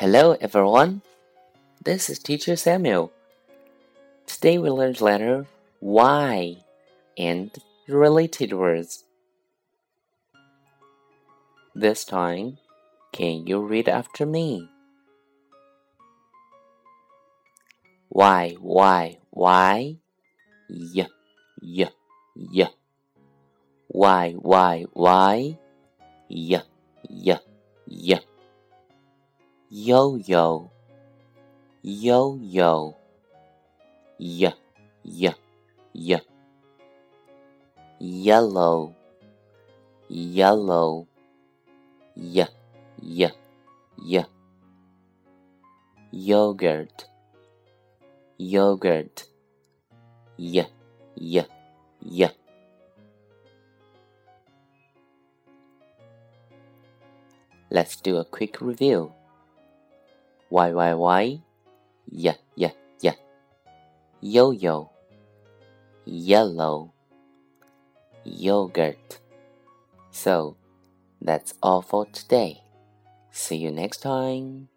Hello, everyone. This is Teacher Samuel. Today we learned letter Y and related words. This time, can you read after me? Y, Y, Y, Y, Y, Y. Y, Y, Y, Y, Y, Y. Yo, yo, yo, yo, Y, Y, Y. Yellow, yellow, Y, Y, Y. Yogurt, yogurt, Y, Y, Y. Let's do a quick review. Y, Y, Y, Y, Y, Y. Yo, yo, yellow, yogurt. So, that's all for today. See you next time.